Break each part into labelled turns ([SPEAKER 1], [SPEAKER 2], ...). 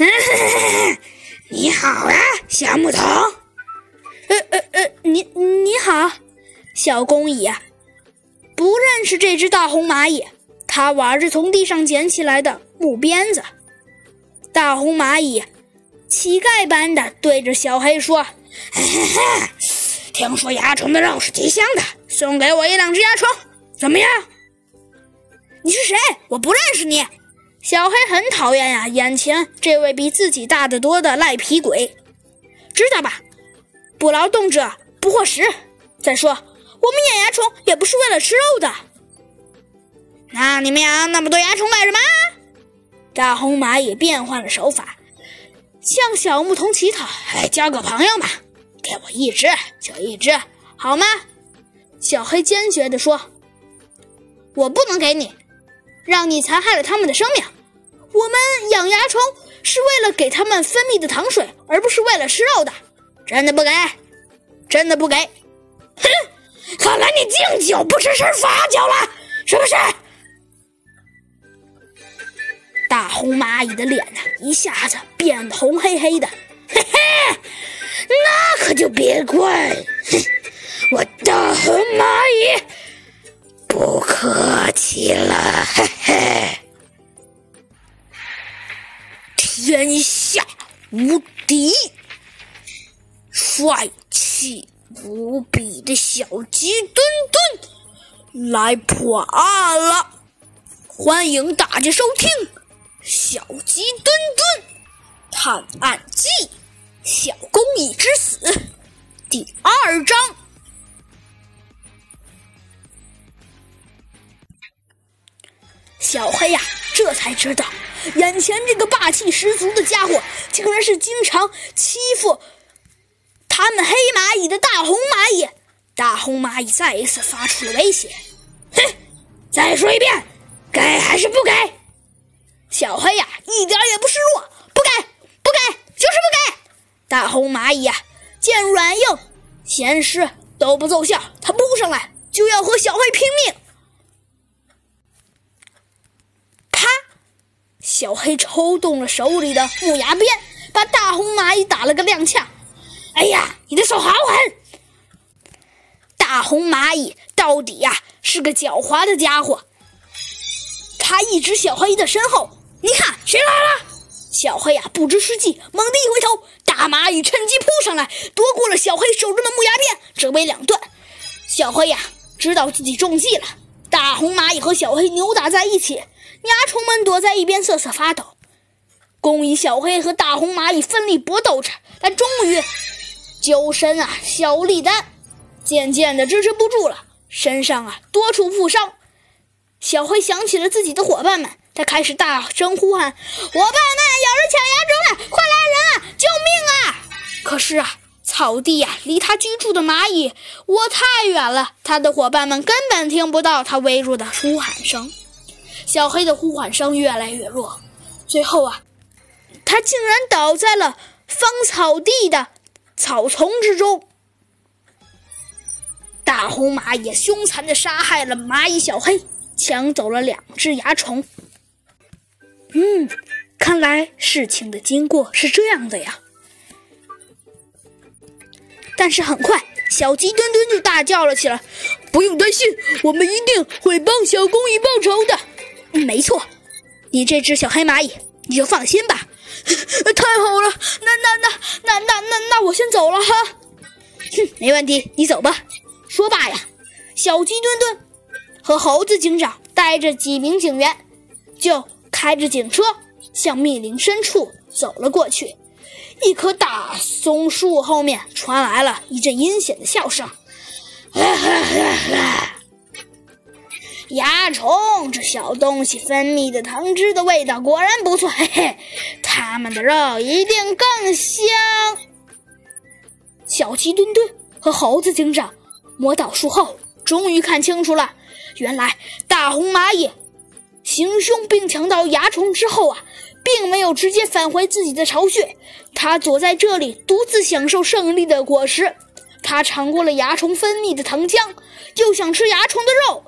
[SPEAKER 1] 你好啊，小牧童。
[SPEAKER 2] 呃呃呃，你你好，小公蚁，不认识这只大红蚂蚁。他玩着从地上捡起来的木鞭子。大红蚂蚁乞丐般的对着小黑说：“
[SPEAKER 1] 听说蚜虫的肉是极香的，送给我一两只蚜虫，怎么样？”
[SPEAKER 2] 你是谁？我不认识你。小黑很讨厌呀，眼前这位比自己大得多的赖皮鬼。知道吧？不劳动者不获食。再说，我们养蚜虫也不是为了吃肉的。
[SPEAKER 1] 那你们养那么多蚜虫干什么？
[SPEAKER 2] 大红蚂蚁变换了手法，向小牧童乞讨：“
[SPEAKER 1] 哎，交个朋友嘛，给我一只就一只，好吗？”
[SPEAKER 2] 小黑坚决地说：“我不能给你。”让你残害了他们的生命。我们养蚜虫是为了给它们分泌的糖水，而不是为了吃肉的。
[SPEAKER 1] 真的不给，真的不给。哼，看来你敬酒不吃吃罚酒了，是不是？
[SPEAKER 2] 大红蚂蚁的脸呢，一下子变红黑黑的。
[SPEAKER 1] 嘿嘿，那可就别怪我大红蚂蚁。不客气了，嘿嘿！天下无敌、帅气无比的小鸡墩墩来破案了，欢迎大家收听《小鸡墩墩探案记：小公蚁之死》第二章。
[SPEAKER 2] 小黑呀，这才知道，眼前这个霸气十足的家伙，竟然是经常欺负他们黑蚂蚁的大红蚂蚁。大红蚂蚁再一次发出了威胁：“
[SPEAKER 1] 哼，再说一遍，给还是不给？”
[SPEAKER 2] 小黑呀，一点也不示弱：“不给，不给，就是不给！”大红蚂蚁呀，见软硬咸湿都不奏效，他扑上来就要和小黑拼命。小黑抽动了手里的木牙鞭，把大红蚂蚁打了个踉跄。
[SPEAKER 1] 哎呀，你的手好狠！
[SPEAKER 2] 大红蚂蚁到底呀是个狡猾的家伙。他一直小黑的身后：“你看，
[SPEAKER 1] 谁来了？”
[SPEAKER 2] 小黑呀不知是计，猛地一回头，大蚂蚁趁机扑上来，夺过了小黑手中的木牙鞭，折为两段。小黑呀知道自己中计了，大红蚂蚁和小黑扭打在一起。蚜虫们躲在一边瑟瑟发抖，工蚁小黑和大红蚂蚁奋力搏斗着，但终于，周身啊小力丹渐渐的支持不住了，身上啊多处负伤。小黑想起了自己的伙伴们，他开始大声呼喊：“伙伴们，有人抢蚜虫了，快来人啊，救命啊！”可是啊，草地呀离他居住的蚂蚁窝太远了，他的伙伴们根本听不到他微弱的呼喊声。小黑的呼唤声越来越弱，最后啊，他竟然倒在了芳草地的草丛之中。大红蚂蚁凶残的杀害了蚂蚁小黑，抢走了两只蚜虫。嗯，看来事情的经过是这样的呀。但是很快，小鸡墩墩就大叫了起来：“不用担心，我们一定会帮小公蚁报仇的。”没错，你这只小黑蚂蚁，你就放心吧。太好了，那那那那那那那我先走了哈。哼，没问题，你走吧。说罢呀，小鸡墩墩和猴子警长带着几名警员，就开着警车向密林深处走了过去。一棵大松树后面传来了一阵阴险的笑声。蚜虫这小东西分泌的糖汁的味道果然不错，嘿嘿，它们的肉一定更香。小鸡墩墩和猴子警长摸到树后，终于看清楚了，原来大红蚂蚁行凶并抢到蚜虫之后啊，并没有直接返回自己的巢穴，它躲在这里独自享受胜利的果实。它尝过了蚜虫分泌的糖浆，就想吃蚜虫的肉。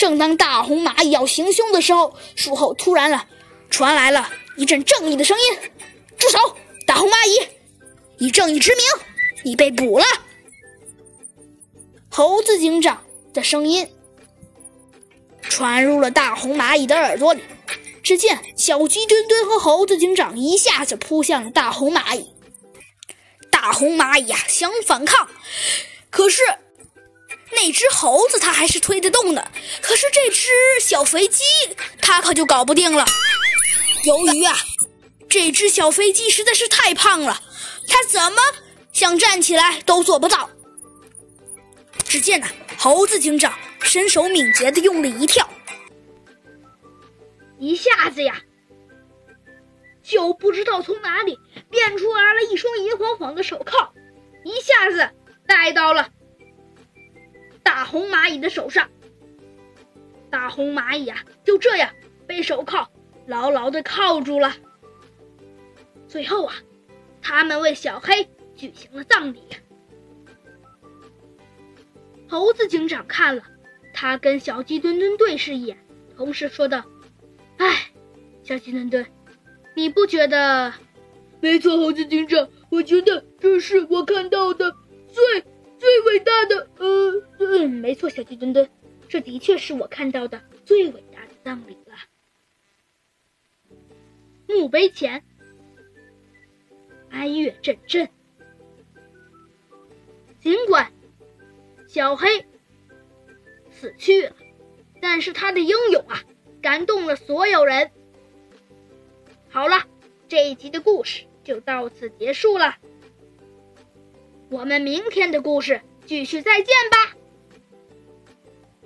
[SPEAKER 2] 正当大红蚂蚁要行凶的时候，树后突然了传来了一阵正义的声音：“住手！大红蚂蚁，以正义之名，你被捕了。猴子警长的声音传入了大红蚂蚁的耳朵里。只见小鸡墩墩和猴子警长一下子扑向了大红蚂蚁。大红蚂蚁呀，想反抗，可是那只猴子它还是推得动的。可是这只小飞机，它可就搞不定了。由于啊，这只小飞机实在是太胖了，它怎么想站起来都做不到。只见呢，猴子警长身手敏捷的用力一跳，一下子呀，就不知道从哪里变出来了一双银晃晃的手铐，一下子戴到了红蚂蚁的手上。大红蚂蚁啊，就这样被手铐牢牢的铐住了。最后啊，他们为小黑举行了葬礼。猴子警长看了，他跟小鸡墩墩对视一眼，同时说道：“哎，小鸡墩墩，你不觉得？”“
[SPEAKER 3] 没错，猴子警长，我觉得这是我看到的最最伟大的……呃，
[SPEAKER 2] 嗯，没错，小鸡墩墩，这的确是我看到的最伟大的葬礼了。”墓碑前，哀乐阵阵，尽管。小黑死去了，但是他的英勇啊，感动了所有人。好了，这一集的故事就到此结束了，我们明天的故事继续再见吧。